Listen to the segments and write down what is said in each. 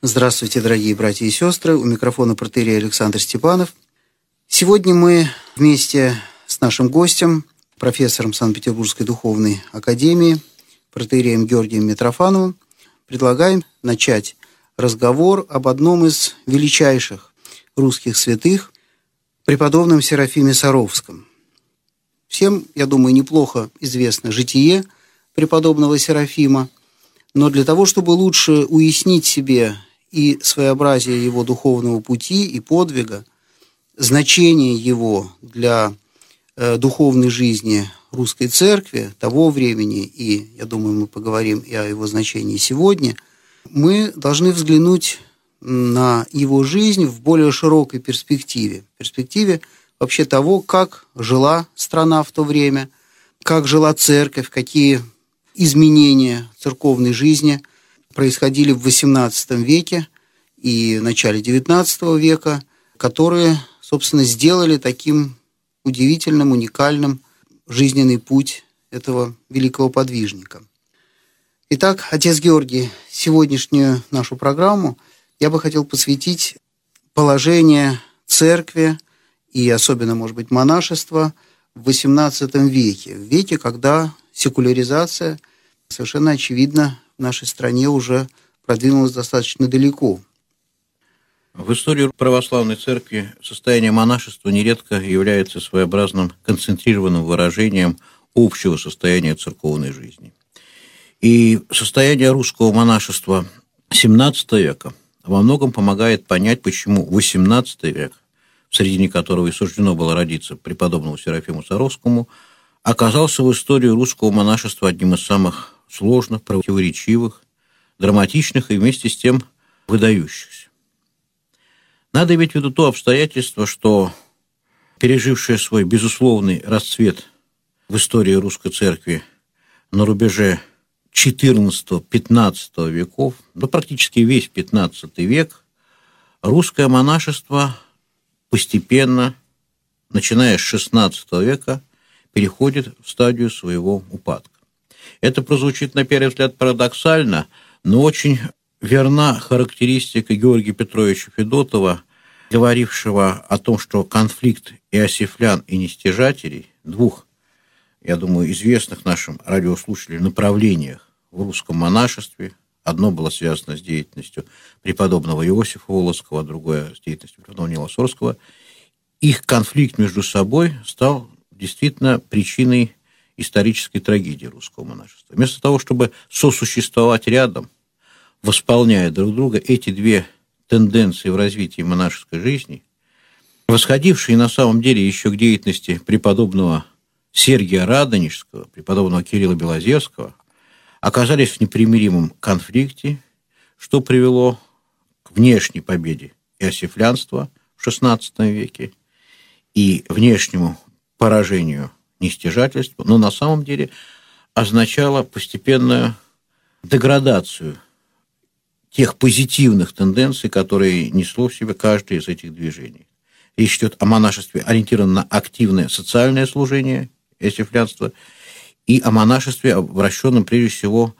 Здравствуйте, дорогие братья и сестры. У микрофона протерей Александр Степанов. Сегодня мы вместе с нашим гостем, профессором Санкт-Петербургской духовной академии, протереем Георгием Митрофановым, предлагаем начать разговор об одном из величайших русских святых, преподобном Серафиме Саровском. Всем, я думаю, неплохо известно житие преподобного Серафима, но для того, чтобы лучше уяснить себе и своеобразие его духовного пути и подвига, значение его для э, духовной жизни русской церкви того времени, и, я думаю, мы поговорим и о его значении сегодня, мы должны взглянуть на его жизнь в более широкой перспективе. Перспективе вообще того, как жила страна в то время, как жила церковь, какие изменения церковной жизни происходили в XVIII веке и в начале XIX века, которые, собственно, сделали таким удивительным, уникальным жизненный путь этого великого подвижника. Итак, отец Георгий, сегодняшнюю нашу программу я бы хотел посвятить положение церкви и особенно, может быть, монашества в XVIII веке, в веке, когда секуляризация совершенно очевидно в нашей стране уже продвинулась достаточно далеко. В истории православной церкви состояние монашества нередко является своеобразным концентрированным выражением общего состояния церковной жизни. И состояние русского монашества XVII века во многом помогает понять, почему XVIII век, в середине которого и суждено было родиться преподобному Серафиму Саровскому, оказался в истории русского монашества одним из самых сложных, противоречивых, драматичных и вместе с тем выдающихся. Надо иметь в виду то обстоятельство, что пережившее свой безусловный расцвет в истории русской церкви на рубеже XIV-XV веков, да практически весь XV век, русское монашество постепенно, начиная с XVI века, переходит в стадию своего упадка. Это прозвучит на первый взгляд парадоксально, но очень верна характеристика Георгия Петровича Федотова, говорившего о том, что конфликт иосифлян и нестяжателей, двух, я думаю, известных нашим радиослушателям направлениях в русском монашестве, одно было связано с деятельностью преподобного Иосифа Волоцкого, другое с деятельностью преподобного Нила Сорского, их конфликт между собой стал действительно причиной исторической трагедии русского монашества. Вместо того, чтобы сосуществовать рядом, восполняя друг друга, эти две тенденции в развитии монашеской жизни, восходившие на самом деле еще к деятельности преподобного Сергия Радонежского, преподобного Кирилла Белозерского, оказались в непримиримом конфликте, что привело к внешней победе иосифлянства в XVI веке и внешнему поражению нестяжательства, но на самом деле означало постепенную деградацию тех позитивных тенденций, которые несло в себе каждое из этих движений. Речь идет о монашестве, ориентированном на активное социальное служение, эсифлянство, и о монашестве, обращенном прежде всего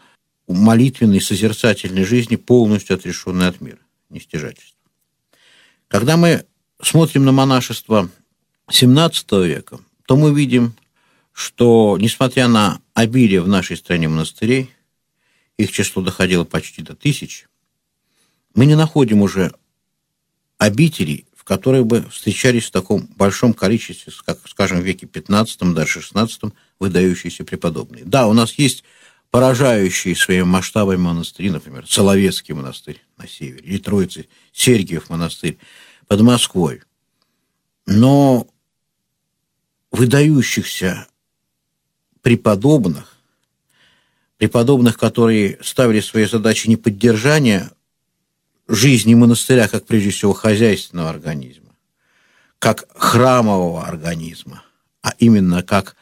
в молитвенной, созерцательной жизни, полностью отрешенной от мира, нестяжательства. Когда мы смотрим на монашество XVII века, то мы видим, что, несмотря на обилие в нашей стране монастырей, их число доходило почти до тысячи, мы не находим уже обителей, в которые бы встречались в таком большом количестве, как, скажем, в веке 15 даже 16 выдающиеся преподобные. Да, у нас есть поражающие своими масштабами монастыри, например, Соловецкий монастырь на севере, или Троицы, Сергиев монастырь под Москвой. Но выдающихся преподобных, преподобных, которые ставили своей задачей не поддержание жизни монастыря, как прежде всего хозяйственного организма, как храмового организма, а именно как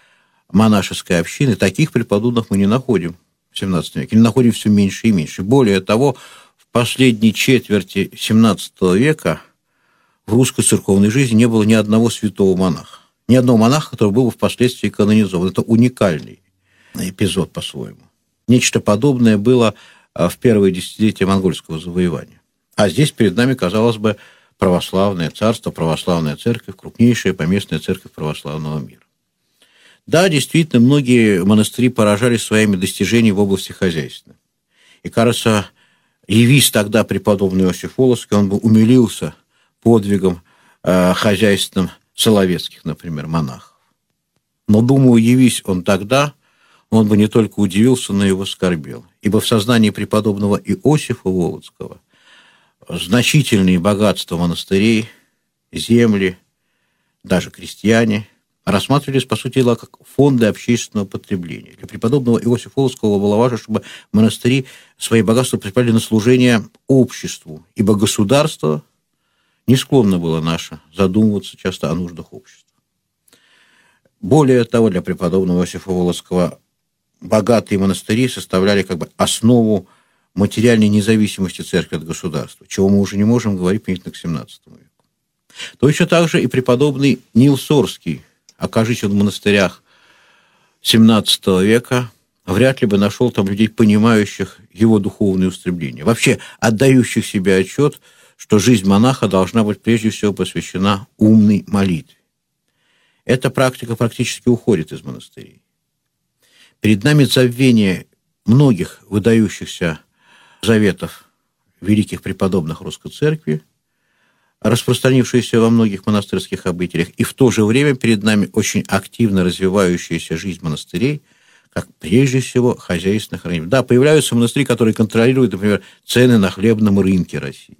монашеской общины, таких преподобных мы не находим в XVII веке, не находим все меньше и меньше. Более того, в последней четверти XVII века в русской церковной жизни не было ни одного святого монаха. Ни одного монаха, который был бы впоследствии канонизован. Это уникальный эпизод по-своему. Нечто подобное было а, в первые десятилетия монгольского завоевания. А здесь перед нами, казалось бы, православное царство, православная церковь, крупнейшая поместная церковь православного мира. Да, действительно, многие монастыри поражались своими достижениями в области хозяйства. И, кажется, явись тогда преподобный Иосиф Волоский, он бы умилился подвигом э, хозяйственным соловецких, например, монахов. Но, думаю, явись он тогда, он бы не только удивился, но и воскорбел. Ибо в сознании преподобного Иосифа Володского значительные богатства монастырей, земли, даже крестьяне рассматривались, по сути дела, как фонды общественного потребления. Для преподобного Иосифа Волоцкого было важно, чтобы монастыри свои богатства представляли на служение обществу, ибо государство не склонно было наше задумываться часто о нуждах общества. Более того, для преподобного Иосифа Волоцкого богатые монастыри составляли как бы основу материальной независимости церкви от государства, чего мы уже не можем говорить применительно к XVII веку. Точно так же и преподобный Нил Сорский, окажись он в монастырях XVII века, вряд ли бы нашел там людей, понимающих его духовные устремления, вообще отдающих себе отчет, что жизнь монаха должна быть прежде всего посвящена умной молитве. Эта практика практически уходит из монастырей. Перед нами забвение многих выдающихся заветов великих преподобных Русской Церкви, распространившиеся во многих монастырских обителях, и в то же время перед нами очень активно развивающаяся жизнь монастырей, как прежде всего хозяйственных районов. Да, появляются монастыри, которые контролируют, например, цены на хлебном рынке России.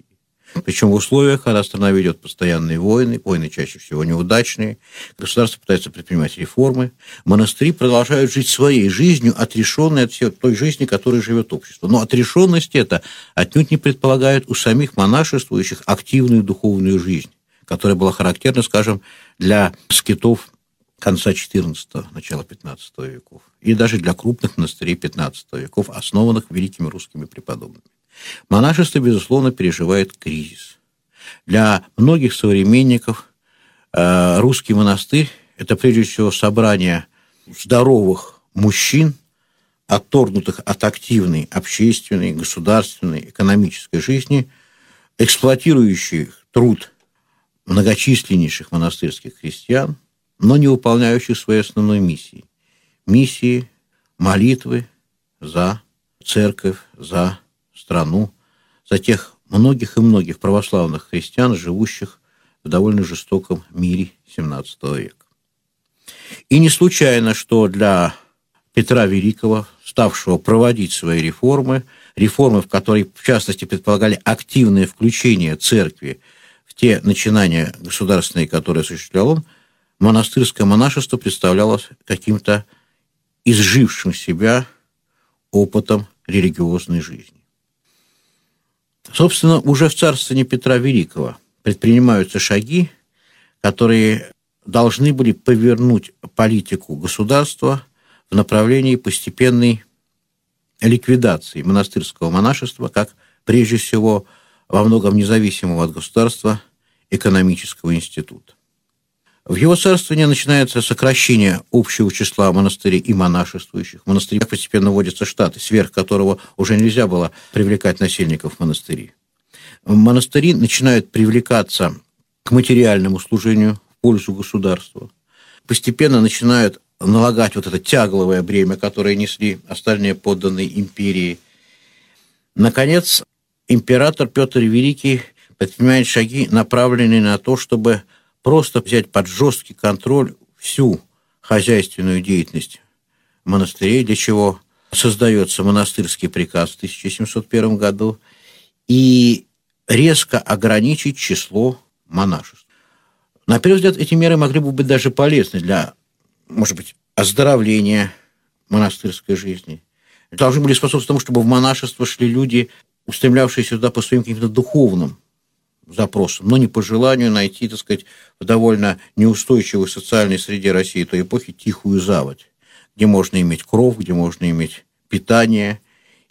Причем в условиях, когда страна ведет постоянные войны, войны чаще всего неудачные, государство пытается предпринимать реформы, монастыри продолжают жить своей жизнью, отрешенной от всей той жизни, которой живет общество. Но отрешенность это отнюдь не предполагает у самих монашествующих активную духовную жизнь, которая была характерна, скажем, для скитов конца XIV, начала XV веков, и даже для крупных монастырей XV веков, основанных великими русскими преподобными. Монашество, безусловно, переживает кризис. Для многих современников э, русский монастырь – это прежде всего собрание здоровых мужчин, отторгнутых от активной общественной, государственной, экономической жизни, эксплуатирующих труд многочисленнейших монастырских христиан, но не выполняющих своей основной миссии. Миссии молитвы за церковь, за страну, за тех многих и многих православных христиан, живущих в довольно жестоком мире XVII века. И не случайно, что для Петра Великого, ставшего проводить свои реформы, реформы, в которые, в частности, предполагали активное включение церкви в те начинания государственные, которые осуществлял он, монастырское монашество представлялось каким-то изжившим себя опытом религиозной жизни. Собственно, уже в царствовании Петра Великого предпринимаются шаги, которые должны были повернуть политику государства в направлении постепенной ликвидации монастырского монашества как, прежде всего, во многом независимого от государства экономического института. В его царствовании начинается сокращение общего числа монастырей и монашествующих. В монастырях постепенно вводятся штаты, сверх которого уже нельзя было привлекать насельников монастырей. Монастыри начинают привлекаться к материальному служению в пользу государства. Постепенно начинают налагать вот это тягловое бремя, которое несли остальные подданные империи. Наконец, император Петр Великий предпринимает шаги, направленные на то, чтобы просто взять под жесткий контроль всю хозяйственную деятельность монастырей, для чего создается монастырский приказ в 1701 году, и резко ограничить число монашеств. На первый взгляд, эти меры могли бы быть даже полезны для, может быть, оздоровления монастырской жизни. Должны были способствовать тому, чтобы в монашество шли люди, устремлявшиеся сюда по своим каким-то духовным запросом, но не по желанию найти, так сказать, в довольно неустойчивой социальной среде России той эпохи тихую заводь, где можно иметь кров, где можно иметь питание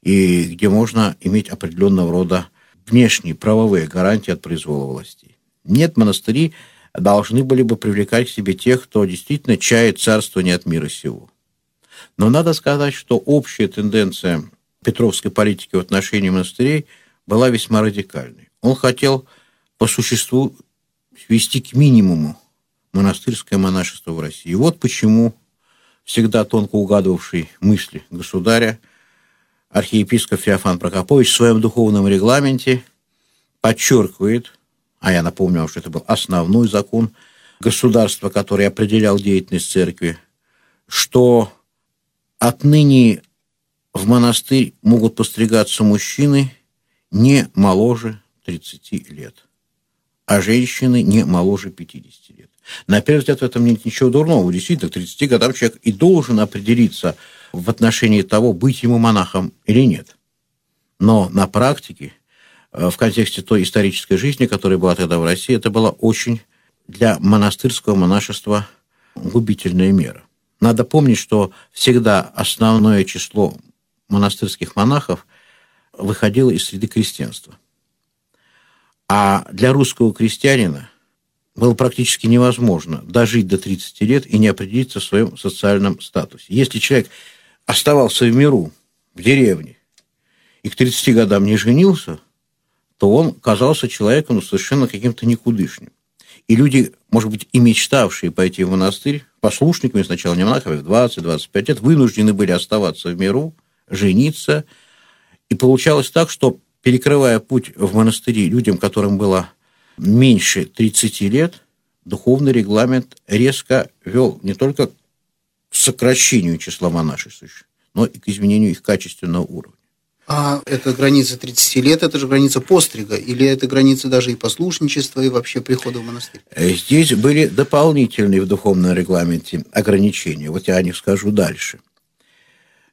и где можно иметь определенного рода внешние правовые гарантии от произвола властей. Нет, монастыри должны были бы привлекать к себе тех, кто действительно чает царство не от мира сего. Но надо сказать, что общая тенденция петровской политики в отношении монастырей была весьма радикальной. Он хотел по существу свести к минимуму монастырское монашество в России. И вот почему всегда тонко угадывавший мысли государя, архиепископ Феофан Прокопович в своем духовном регламенте подчеркивает, а я напомню вам, что это был основной закон государства, который определял деятельность церкви, что отныне в монастырь могут постригаться мужчины не моложе 30 лет, а женщины не моложе 50 лет. На первый взгляд в этом нет ничего дурного. Действительно, к 30 годам человек и должен определиться в отношении того, быть ему монахом или нет. Но на практике, э, в контексте той исторической жизни, которая была тогда в России, это была очень для монастырского монашества губительная мера. Надо помнить, что всегда основное число монастырских монахов выходило из среды крестьянства. А для русского крестьянина было практически невозможно дожить до 30 лет и не определиться в своем социальном статусе. Если человек оставался в миру, в деревне, и к 30 годам не женился, то он казался человеком совершенно каким-то никудышним. И люди, может быть, и мечтавшие пойти в монастырь, послушниками сначала не монахами, в 20-25 лет, вынуждены были оставаться в миру, жениться. И получалось так, что, перекрывая путь в монастыри людям, которым было меньше 30 лет, духовный регламент резко вел не только к сокращению числа монашествующих, но и к изменению их качественного уровня. А это граница 30 лет, это же граница пострига, или это граница даже и послушничества, и вообще прихода в монастырь? Э, здесь были дополнительные в духовном регламенте ограничения. Вот я о них скажу дальше.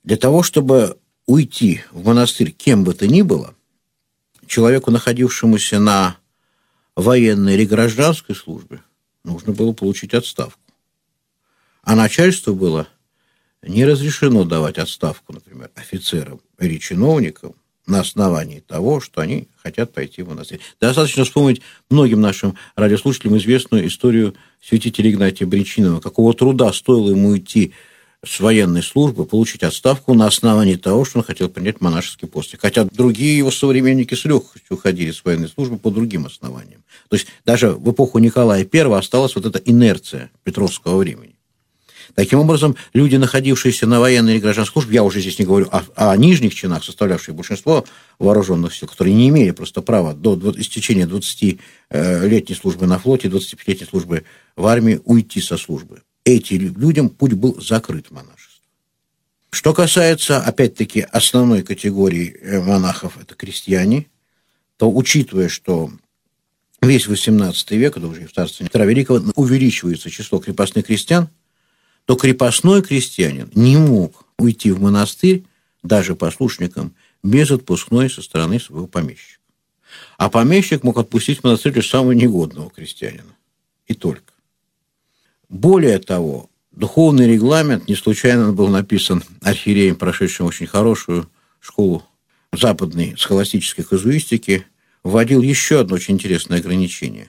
Для того, чтобы уйти в монастырь кем бы то ни было, человеку, находившемуся на военной или гражданской службе, нужно было получить отставку. А начальству было не разрешено давать отставку, например, офицерам или чиновникам на основании того, что они хотят пойти в монастырь. Достаточно вспомнить многим нашим радиослушателям известную историю святителя Игнатия Бричинова, какого труда стоило ему идти с военной службы получить отставку на основании того, что он хотел принять монашеский пост. Хотя другие его современники с легкостью уходили с военной службы по другим основаниям. То есть даже в эпоху Николая I осталась вот эта инерция Петровского времени. Таким образом, люди, находившиеся на военной или гражданской службе, я уже здесь не говорю о, о нижних чинах, составлявших большинство вооруженных сил, которые не имели просто права до истечения 20-летней службы на флоте, 25-летней службы в армии уйти со службы этим людям путь был закрыт монашество. Что касается, опять-таки, основной категории э, монахов, это крестьяне, то, учитывая, что весь XVIII век, это уже в царстве Петра Великого, увеличивается число крепостных крестьян, то крепостной крестьянин не мог уйти в монастырь, даже послушником, без отпускной со стороны своего помещика. А помещик мог отпустить в монастырь самого негодного крестьянина. И только. Более того, духовный регламент не случайно был написан архиереем, прошедшим очень хорошую школу западной схоластической казуистики, вводил еще одно очень интересное ограничение.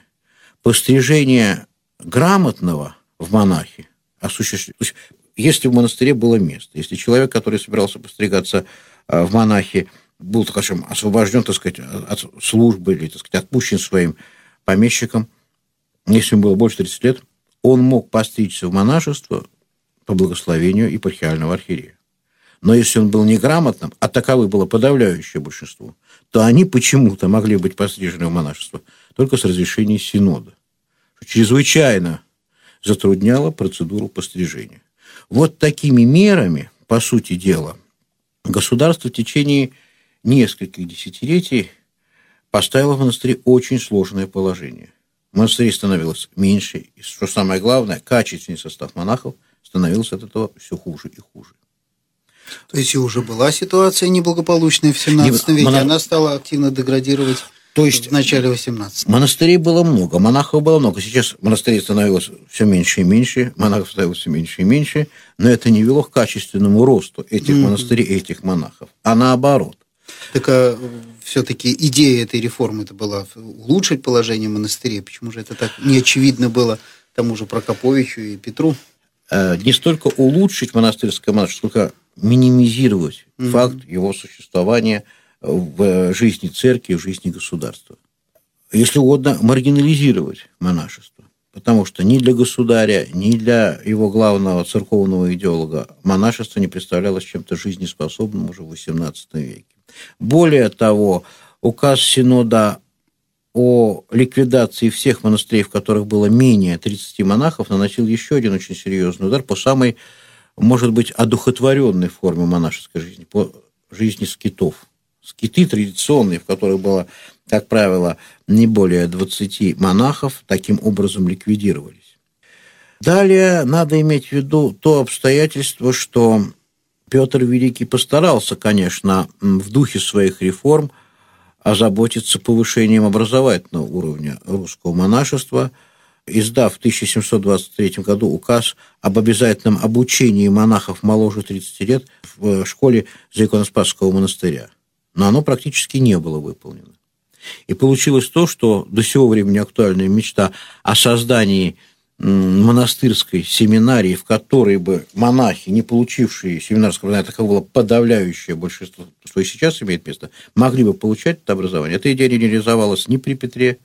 Пострижение грамотного в монахи осуществлялось если в монастыре было место, если человек, который собирался постригаться э, в монахи, был, скажем, освобожден, так сказать, от службы или, так сказать, отпущен своим помещиком, если ему было больше 30 лет, он мог постричься в монашество по благословению епархиального архиерея. Но если он был неграмотным, а таковы было подавляющее большинство, то они почему-то могли быть пострижены в монашество только с разрешения синода, что чрезвычайно затрудняло процедуру пострижения. Вот такими мерами, по сути дела, государство в течение нескольких десятилетий поставило в монастыре очень сложное положение монастырей становилось меньше, и, что самое главное, качественный состав монахов становился от этого все хуже и хуже. То есть и уже была ситуация неблагополучная в 17 веке, Мона... она стала активно деградировать то есть в начале 18 Монастырей было много, монахов было много. Сейчас монастырей становилось все меньше и меньше, монахов становилось все меньше и меньше, но это не вело к качественному росту этих mm-hmm. монастырей, этих монахов, а наоборот. Так а все-таки идея этой реформы это была улучшить положение монастырей. Почему же это так не очевидно было тому же Прокоповичу и Петру? Э, не столько улучшить монастырское монашество, сколько минимизировать mm-hmm. факт его существования в жизни церкви, в жизни государства. если угодно, маргинализировать монашество. Потому что ни для государя, ни для его главного церковного идеолога монашество не представлялось чем-то жизнеспособным уже в XVIII веке. Более того, указ Синода о ликвидации всех монастырей, в которых было менее 30 монахов, наносил еще один очень серьезный удар по самой, может быть, одухотворенной форме монашеской жизни, по жизни скитов. Скиты традиционные, в которых было, как правило, не более 20 монахов, таким образом ликвидировались. Далее надо иметь в виду то обстоятельство, что Петр Великий постарался, конечно, в духе своих реформ – озаботиться повышением образовательного уровня русского монашества, издав в 1723 году указ об обязательном обучении монахов моложе 30 лет в школе Заиконоспасского монастыря. Но оно практически не было выполнено. И получилось то, что до сего времени актуальная мечта о создании монастырской семинарии, в которой бы монахи, не получившие семинарского образования, такого было подавляющее большинство, что и сейчас имеет место, могли бы получать это образование. Эта идея не реализовалась ни при Петре,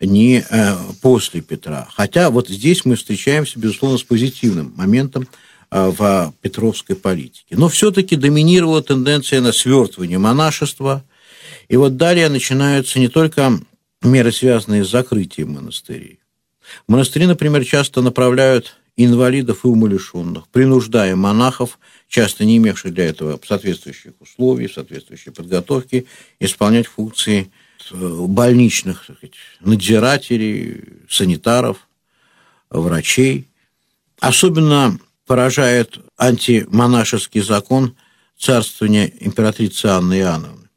ни э, после Петра. Хотя вот здесь мы встречаемся, безусловно, с позитивным моментом э, в петровской политике. Но все-таки доминировала тенденция на свертывание монашества. И вот далее начинаются не только меры, связанные с закрытием монастырей, монастыри, например, часто направляют инвалидов и умалишенных, принуждая монахов, часто не имевших для этого соответствующих условий, соответствующей подготовки, исполнять функции э, больничных сказать, надзирателей, санитаров, врачей. Особенно поражает антимонашеский закон царствования императрицы Анны Иоанновны.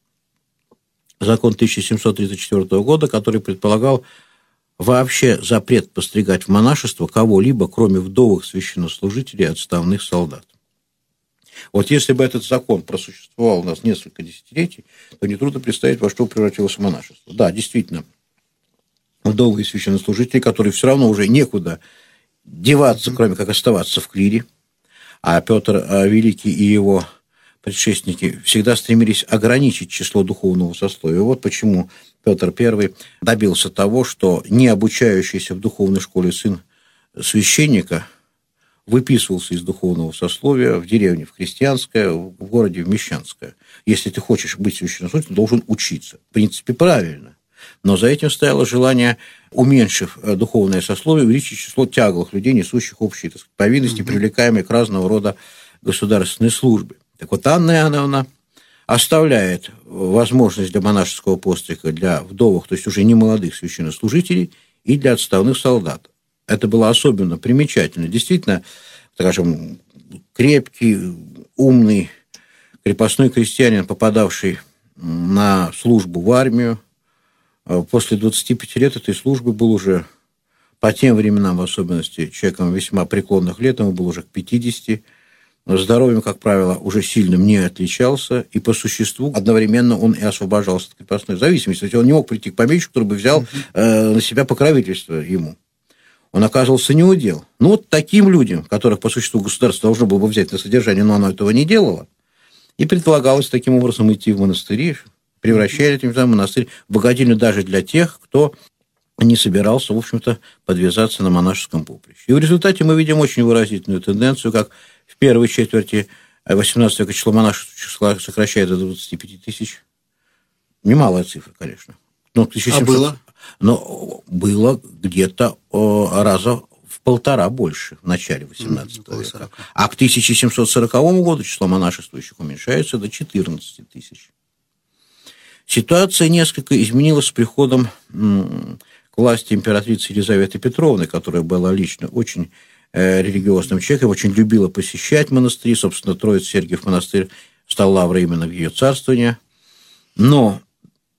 Закон 1734 года, который предполагал вообще запрет постригать в монашество кого-либо, кроме вдовых священнослужителей и отставных солдат. Вот если бы этот закон просуществовал у нас несколько десятилетий, то нетрудно представить, во что превратилось монашество. Да, действительно, вдовые священнослужители, которые все равно уже некуда деваться, кроме как оставаться в клире, а Петр а, Великий и его предшественники всегда стремились ограничить число духовного сословия. Вот почему Петр I добился того, что не обучающийся в духовной школе сын священника выписывался из духовного сословия в деревне, в крестьянское, в городе, в мещанское. Если ты хочешь быть священнослужителем, должен учиться. В принципе, правильно. Но за этим стояло желание, уменьшив э, духовное сословие, увеличить число тяглых людей, несущих общие так сказать, повинности, привлекаемые к разного рода государственной службе. Так вот, Анна Иоанновна оставляет возможность для монашеского пострига для вдовых, то есть уже не молодых священнослужителей, и для отставных солдат. Это было особенно примечательно. Действительно, скажем, крепкий, умный крепостной крестьянин, попадавший на службу в армию, после 25 лет этой службы был уже по тем временам, в особенности, человеком весьма преклонных лет, ему было уже к 50 здоровьем, как правило, уже сильным не отличался, и по существу одновременно он и освобождался от крепостной зависимости. То есть он не мог прийти к помещику, который бы взял э, на себя покровительство ему. Он оказывался неудел. Ну, вот таким людям, которых по существу государство должно было бы взять на содержание, но оно этого не делало, и предполагалось таким образом идти в монастыри, превращая этим самым монастырь в богатильню даже для тех, кто не собирался, в общем-то, подвязаться на монашеском поприще. И в результате мы видим очень выразительную тенденцию, как первой четверти 18 века число монашеств числа сокращается до 25 тысяч. Немалая цифра, конечно. Но 1700... А было? Но было где-то раза в полтора больше в начале 18 mm, века. А к 1740 году число монашествующих уменьшается до 14 тысяч. Ситуация несколько изменилась с приходом к власти императрицы Елизаветы Петровны, которая была лично очень религиозным человеком, очень любила посещать монастыри. Собственно, Троиц Сергиев монастырь стал лаврой именно в ее царствование. Но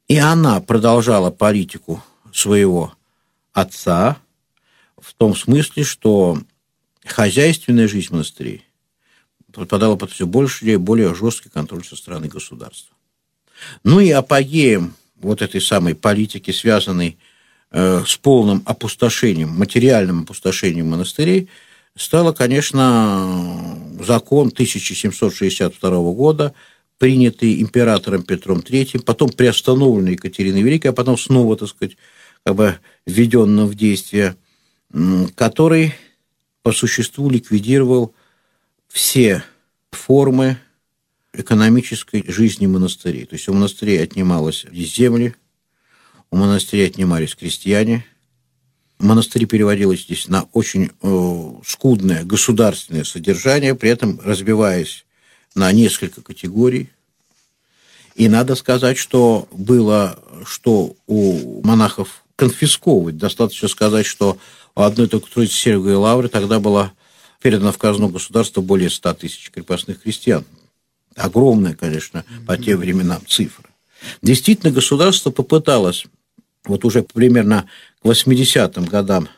и она продолжала политику своего отца в том смысле, что хозяйственная жизнь монастырей подпадала под все больше и более жесткий контроль со стороны государства. Ну и апогеем вот этой самой политики, связанной Э, с полным опустошением, материальным опустошением монастырей, стало, конечно, закон 1762 года, принятый императором Петром III, потом приостановленный Екатериной Великой, а потом снова, так сказать, как бы введенным в действие, который по существу ликвидировал все формы экономической жизни монастырей. То есть у монастырей отнималось земли, у монастырей отнимались крестьяне, монастыри переводилось здесь на очень э, скудное государственное содержание, при этом разбиваясь на несколько категорий. И надо сказать, что было, что у монахов конфисковывать. Достаточно сказать, что у одной только Троицы Серговой Лавры тогда было передано в казну государства более 100 тысяч крепостных крестьян. Огромная, конечно, по тем временам цифра. Действительно, государство попыталось вот уже примерно к 80-м годам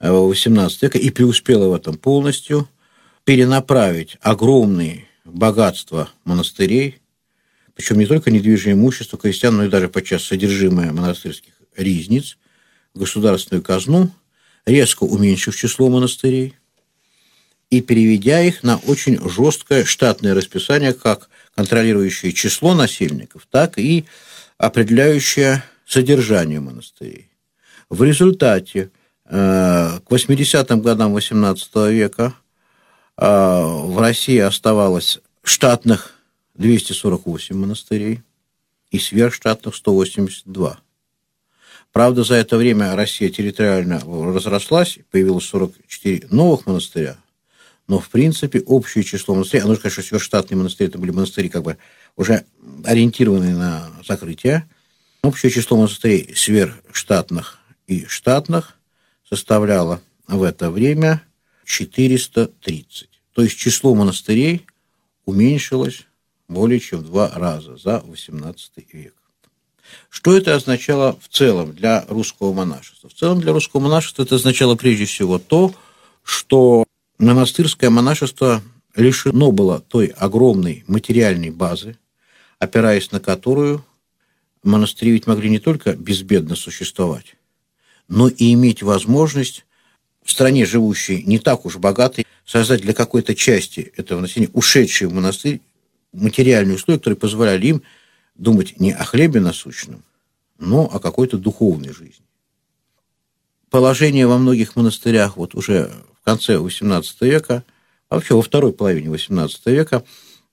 18 э, века и преуспело в этом полностью, перенаправить огромные богатства монастырей, причем не только недвижимое имущество крестьян, но и даже подчас содержимое монастырских ризниц, в государственную казну, резко уменьшив число монастырей и переведя их на очень жесткое штатное расписание, как контролирующее число насельников, так и определяющее содержание монастырей. В результате э, к 80-м годам XVIII века э, в России оставалось штатных 248 монастырей и сверхштатных 182. Правда, за это время Россия территориально разрослась, появилось 44 новых монастыря, но, в принципе, общее число монастырей, а нужно сказать, что сверхштатные монастыри, это были монастыри, как бы уже ориентированные на закрытие, общее число монастырей сверхштатных и штатных составляло в это время 430. То есть число монастырей уменьшилось более чем в два раза за XVIII век. Что это означало в целом для русского монашества? В целом для русского монашества это означало прежде всего то, что монастырское монашество лишено было той огромной материальной базы, опираясь на которую монастыри ведь могли не только безбедно существовать, но и иметь возможность в стране, живущей не так уж богатой, создать для какой-то части этого населения, ушедшие в монастырь, материальные условия, которые позволяли им думать не о хлебе насущном, но о какой-то духовной жизни. Положение во многих монастырях вот уже в конце XVIII века, а вообще во второй половине XVIII века,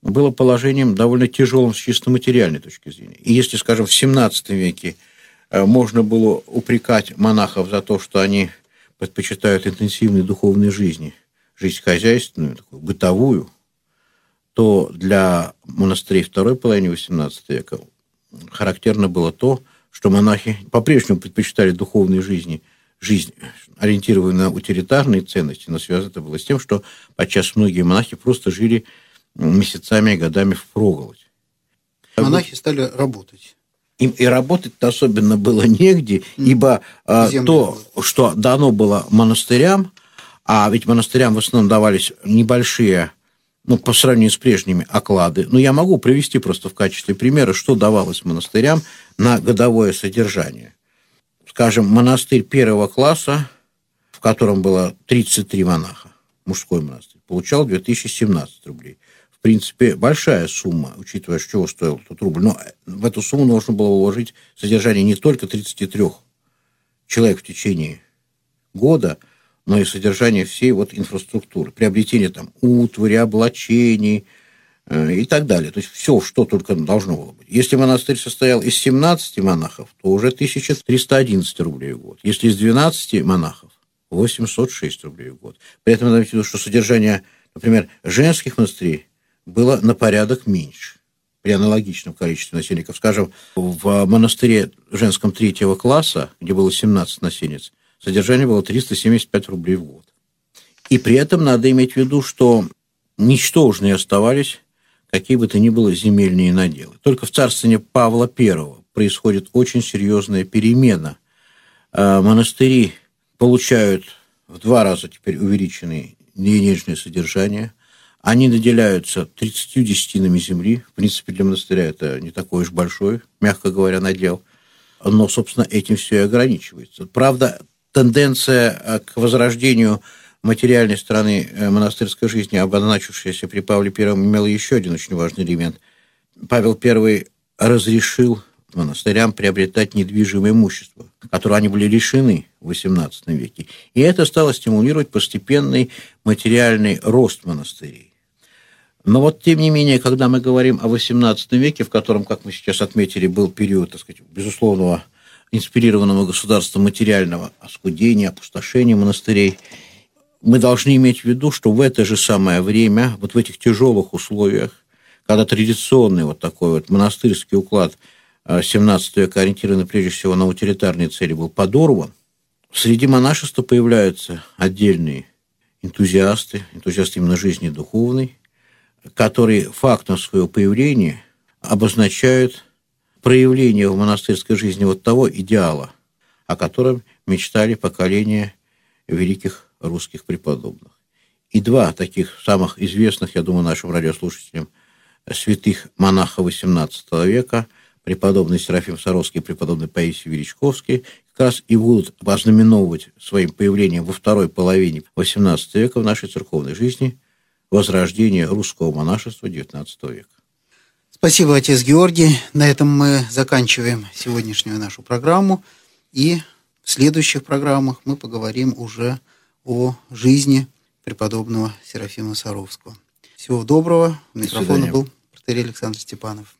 было положением довольно тяжелым с чисто материальной точки зрения. И если, скажем, в XVII веке э, можно было упрекать монахов за то, что они предпочитают интенсивной духовной жизни, жизнь хозяйственную, такую бытовую, то для монастырей второй половины XVIII века характерно было то, что монахи по-прежнему предпочитали духовной жизни жизнь, ориентированную на утилитарные ценности, но связано это было с тем, что подчас многие монахи просто жили месяцами и годами в проголодь. Монахи стали работать. Им и работать особенно было негде, ибо а, Земля то, было. что дано было монастырям, а ведь монастырям в основном давались небольшие ну, по сравнению с прежними оклады. Но я могу привести просто в качестве примера, что давалось монастырям на годовое содержание. Скажем, монастырь первого класса, в котором было 33 монаха, мужской монастырь, получал 2017 рублей. В принципе, большая сумма, учитывая, чего стоил тот рубль. Но в эту сумму нужно было вложить содержание не только 33 человек в течение года – но и содержание всей вот инфраструктуры, приобретение там утвари, облачений э, и так далее. То есть все, что только должно было быть. Если монастырь состоял из 17 монахов, то уже 1311 рублей в год. Если из 12 монахов, 806 рублей в год. При этом надо иметь в виду, что содержание, например, женских монастырей было на порядок меньше при аналогичном количестве насельников. Скажем, в монастыре женском третьего класса, где было 17 насельниц, содержание было 375 рублей в год. И при этом надо иметь в виду, что ничтожные оставались какие бы то ни было земельные наделы. Только в царствовании Павла I происходит очень серьезная перемена. А, монастыри получают в два раза теперь увеличенные денежные содержания. Они наделяются 30 десятинами земли. В принципе, для монастыря это не такой уж большой, мягко говоря, надел. Но, собственно, этим все и ограничивается. Правда, тенденция э, к возрождению материальной стороны э, монастырской жизни, обозначившаяся при Павле I, имела еще один очень важный элемент. Павел I разрешил монастырям приобретать недвижимое имущество, которого они были лишены в XVIII веке. И это стало стимулировать постепенный материальный рост монастырей. Но вот, тем не менее, когда мы говорим о XVIII веке, в котором, как мы сейчас отметили, был период, так сказать, безусловного инспирированного государства материального оскудения, опустошения монастырей, мы должны иметь в виду, что в это же самое время, вот в этих тяжелых условиях, когда традиционный вот такой вот монастырский уклад 17 э, века, ориентированный прежде всего на утилитарные цели, был подорван, среди монашества появляются отдельные энтузиасты, энтузиасты именно жизни духовной, которые фактом своего появления обозначают проявление в монастырской жизни вот того идеала, о котором мечтали поколения великих русских преподобных. И два таких самых известных, я думаю, нашим радиослушателям, святых монаха XVIII века, преподобный Серафим Саровский и преподобный Паисий Величковский, как раз и будут ознаменовывать своим появлением во второй половине XVIII века в нашей церковной жизни возрождение русского монашества XIX века. Спасибо, отец Георгий. На этом мы заканчиваем сегодняшнюю нашу программу. И в следующих программах мы поговорим уже о жизни преподобного Серафима Саровского. Всего доброго. У микрофона был протерей Александр Степанов.